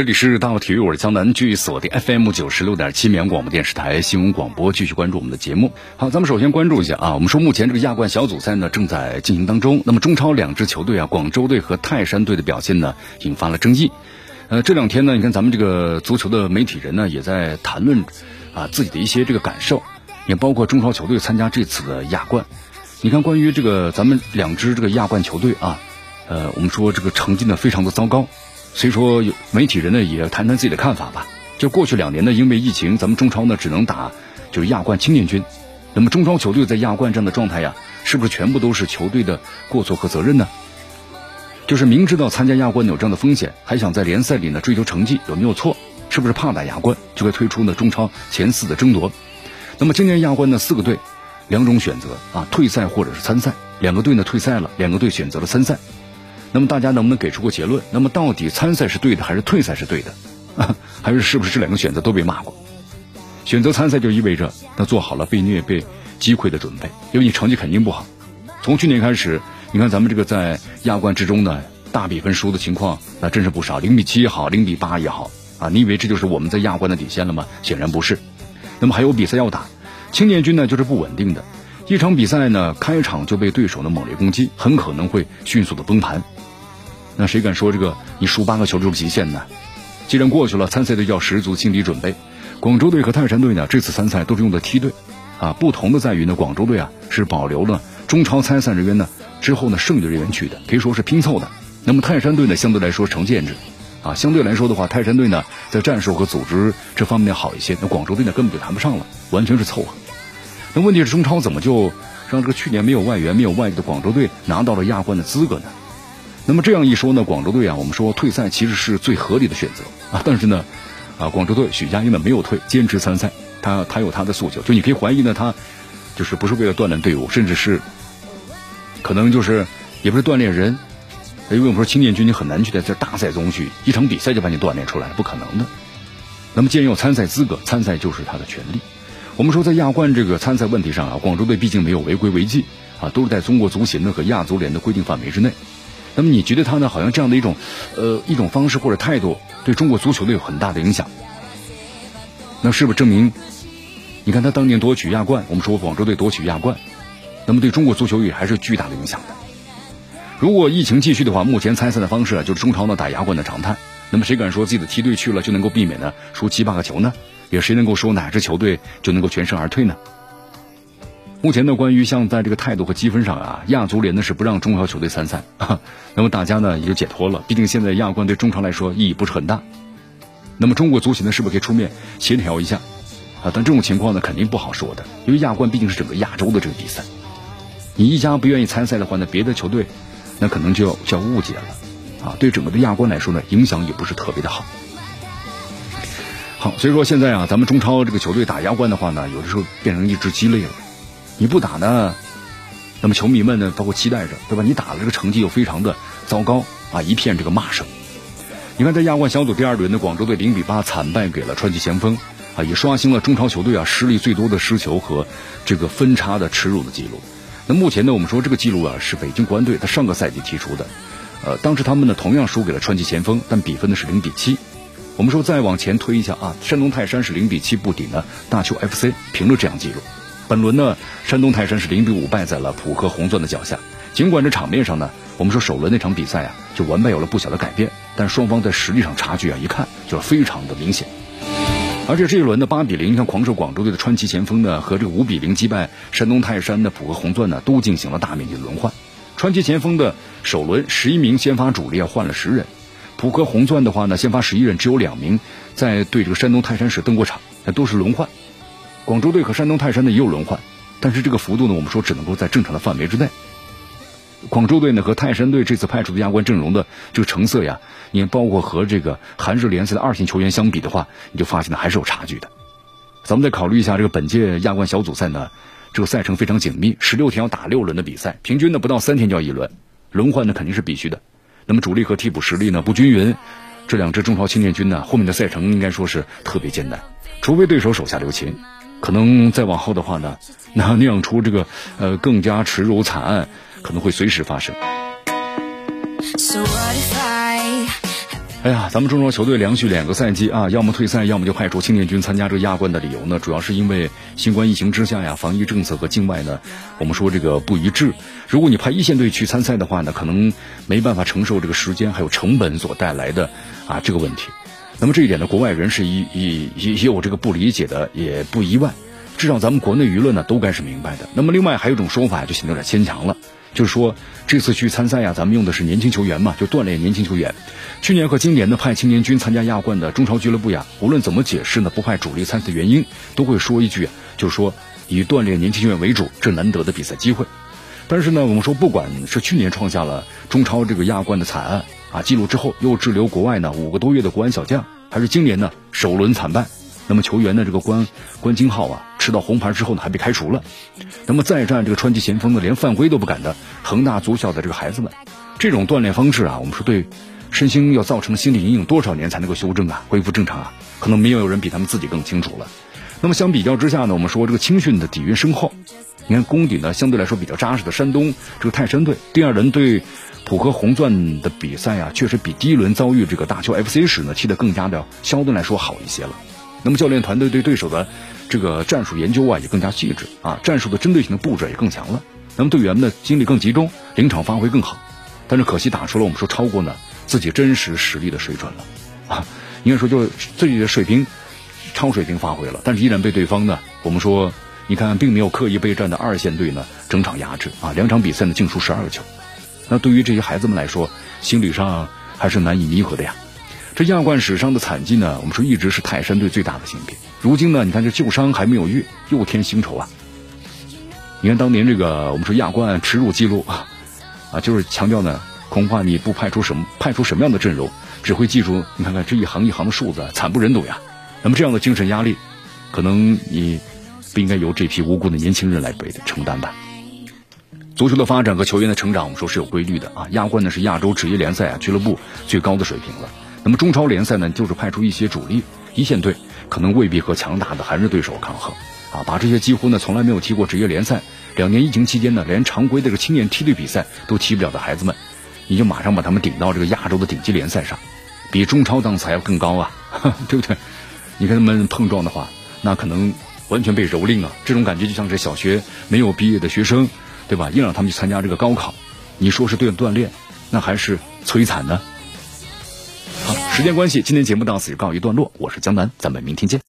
这里是大话体育，我是江南，据锁定 FM 九十六点七绵阳广播电视台新闻广播，继续关注我们的节目。好，咱们首先关注一下啊，我们说目前这个亚冠小组赛呢正在进行当中。那么中超两支球队啊，广州队和泰山队的表现呢引发了争议。呃，这两天呢，你看咱们这个足球的媒体人呢也在谈论啊自己的一些这个感受，也包括中超球队参加这次的亚冠。你看，关于这个咱们两支这个亚冠球队啊，呃，我们说这个成绩呢非常的糟糕。所以说，有媒体人呢也谈谈自己的看法吧。就过去两年呢，因为疫情，咱们中超呢只能打就是亚冠青年军。那么中超球队在亚冠这样的状态呀，是不是全部都是球队的过错和责任呢？就是明知道参加亚冠有这样的风险，还想在联赛里呢追求成绩，有没有错？是不是怕打亚冠，就会推出呢中超前四的争夺？那么今年亚冠呢四个队，两种选择啊，退赛或者是参赛。两个队呢退赛了，两个队选择了参赛。那么大家能不能给出个结论？那么到底参赛是对的还是退赛是对的？还是是不是这两个选择都被骂过？选择参赛就意味着那做好了被虐、被击溃的准备，因为你成绩肯定不好。从去年开始，你看咱们这个在亚冠之中呢，大比分输的情况那真是不少，零比七也好，零比八也好啊，你以为这就是我们在亚冠的底线了吗？显然不是。那么还有比赛要打，青年军呢就是不稳定的，一场比赛呢开场就被对手的猛烈攻击，很可能会迅速的崩盘。那谁敢说这个你输八个球就是极限呢？既然过去了，参赛队要十足心理准备。广州队和泰山队呢，这次参赛都是用的梯队，啊，不同的在于呢，广州队啊是保留了中超参赛人员呢之后呢剩余的人员去的，可以说是拼凑的。那么泰山队呢，相对来说成建制，啊，相对来说的话，泰山队呢在战术和组织这方面好一些。那广州队呢根本就谈不上了，完全是凑合。那问题是中超怎么就让这个去年没有外援、没有外地的广州队拿到了亚冠的资格呢？那么这样一说呢，广州队啊，我们说退赛其实是最合理的选择啊。但是呢，啊，广州队许家印呢没有退，坚持参赛，他他有他的诉求。就你可以怀疑呢，他就是不是为了锻炼队伍，甚至是可能就是也不是锻炼人。因为我们说青年军你很难去在这大赛中去一场比赛就把你锻炼出来，不可能的。那么既然有参赛资格，参赛就是他的权利。我们说在亚冠这个参赛问题上啊，广州队毕竟没有违规违纪啊，都是在中国足协呢和亚足联的规定范围之内。那么你觉得他呢？好像这样的一种，呃，一种方式或者态度，对中国足球队有很大的影响。那是不是证明？你看他当年夺取亚冠，我们说广州队夺取亚冠，那么对中国足球也还是巨大的影响的。如果疫情继续的话，目前参赛的方式啊，就是中超呢打亚冠的常态。那么谁敢说自己的梯队去了就能够避免呢输七八个球呢？有谁能够说哪支球队就能够全身而退呢？目前呢，关于像在这个态度和积分上啊，亚足联呢是不让中超球队参赛，那么大家呢也就解脱了。毕竟现在亚冠对中超来说意义不是很大。那么中国足协呢是不是可以出面协调一下啊？但这种情况呢肯定不好说的，因为亚冠毕竟是整个亚洲的这个比赛。你一家不愿意参赛的话呢，别的球队那可能就要就要误解了啊。对整个的亚冠来说呢，影响也不是特别的好。好，所以说现在啊，咱们中超这个球队打亚冠的话呢，有的时候变成一只鸡肋了。你不打呢，那么球迷们呢，包括期待着，对吧？你打了这个成绩又非常的糟糕啊，一片这个骂声。你看，在亚冠小组第二轮的广州队零比八惨败给了川崎前锋，啊，也刷新了中超球队啊失利最多的失球和这个分差的耻辱的记录。那目前呢，我们说这个记录啊是北京国安队他上个赛季提出的，呃，当时他们呢同样输给了川崎前锋，但比分呢是零比七。我们说再往前推一下啊，山东泰山是零比七不敌呢大邱 FC，平了这样记录。本轮呢，山东泰山是零比五败在了浦和红钻的脚下。尽管这场面上呢，我们说首轮那场比赛啊，就完败有了不小的改变，但双方在实力上差距啊，一看就是非常的明显。而且这一轮的八比零，你看狂兽广州队的川崎前锋呢，和这个五比零击败山东泰山的浦和红钻呢，都进行了大面积轮换。川崎前锋的首轮十一名先发主力啊换了十人，浦和红钻的话呢，先发十一人只有两名在对这个山东泰山时登过场，那都是轮换。广州队和山东泰山呢也有轮换，但是这个幅度呢，我们说只能够在正常的范围之内。广州队呢和泰山队这次派出的亚冠阵容的这个成色呀，也包括和这个韩日联赛的二线球员相比的话，你就发现呢还是有差距的。咱们再考虑一下这个本届亚冠小组赛呢，这个赛程非常紧密，十六天要打六轮的比赛，平均呢不到三天就要一轮，轮换呢肯定是必须的。那么主力和替补实力呢不均匀，这两支中超青年军呢后面的赛程应该说是特别艰难，除非对手手下留情，可能再往后的话呢，那酿出这个呃更加耻辱惨案可能会随时发生。哎呀，咱们中超球队连续两个赛季啊，要么退赛，要么就派出青年军参加这个亚冠的理由呢，主要是因为新冠疫情之下呀，防疫政策和境外呢，我们说这个不一致。如果你派一线队去参赛的话呢，可能没办法承受这个时间还有成本所带来的啊这个问题。那么这一点呢，国外人士也也也有这个不理解的，也不意外。至少咱们国内舆论呢都该是明白的。那么另外还有一种说法就显得有点牵强了。就是说，这次去参赛呀，咱们用的是年轻球员嘛，就锻炼年轻球员。去年和今年呢，派青年军参加亚冠的中超俱乐部呀，无论怎么解释呢，不派主力参赛的原因，都会说一句，就是说以锻炼年轻球员为主，这难得的比赛机会。但是呢，我们说，不管是去年创下了中超这个亚冠的惨案啊记录之后，又滞留国外呢五个多月的国安小将，还是今年呢首轮惨败。那么球员的这个关关金浩啊，吃到红牌之后呢，还被开除了。那么再战这个川崎前锋呢，连犯规都不敢的恒大足校的这个孩子们，这种锻炼方式啊，我们说对身心要造成心理阴影多少年才能够修正啊，恢复正常啊？可能没有人比他们自己更清楚了。那么相比较之下呢，我们说这个青训的底蕴深厚，你看功底呢相对来说比较扎实的山东这个泰山队，第二轮对浦和红钻的比赛啊，确实比第一轮遭遇这个大邱 FC 时呢踢得更加的相对来说好一些了。那么教练团队对对手的这个战术研究啊也更加细致啊，战术的针对性的布置也更强了。那么队员的精力更集中，临场发挥更好。但是可惜打出了我们说超过呢自己真实实力的水准了啊，应该说就自己的水平超水平发挥了，但是依然被对方呢我们说你看并没有刻意备战的二线队呢整场压制啊，两场比赛呢净输十二个球。那对于这些孩子们来说，心理上还是难以弥合的呀。这亚冠史上的惨绩呢，我们说一直是泰山队最大的心病。如今呢，你看这旧伤还没有愈，又添新仇啊！你看当年这个我们说亚冠耻辱记录啊，啊，就是强调呢，恐怕你不派出什么派出什么样的阵容，只会记住你看看这一行一行的数字，惨不忍睹呀。那么这样的精神压力，可能你不应该由这批无辜的年轻人来背的承担吧？足球的发展和球员的成长，我们说是有规律的啊。亚冠呢是亚洲职业联赛啊俱乐部最高的水平了。那么中超联赛呢，就是派出一些主力一线队，可能未必和强大的韩日对手抗衡，啊，把这些几乎呢从来没有踢过职业联赛，两年疫情期间呢连常规的这个青年梯队比赛都踢不了的孩子们，你就马上把他们顶到这个亚洲的顶级联赛上，比中超档次还要更高啊，对不对？你跟他们碰撞的话，那可能完全被蹂躏啊，这种感觉就像是小学没有毕业的学生，对吧？硬让他们去参加这个高考，你说是对锻炼，那还是摧残呢？时间关系，今天节目到此就告一段落。我是江南，咱们明天见。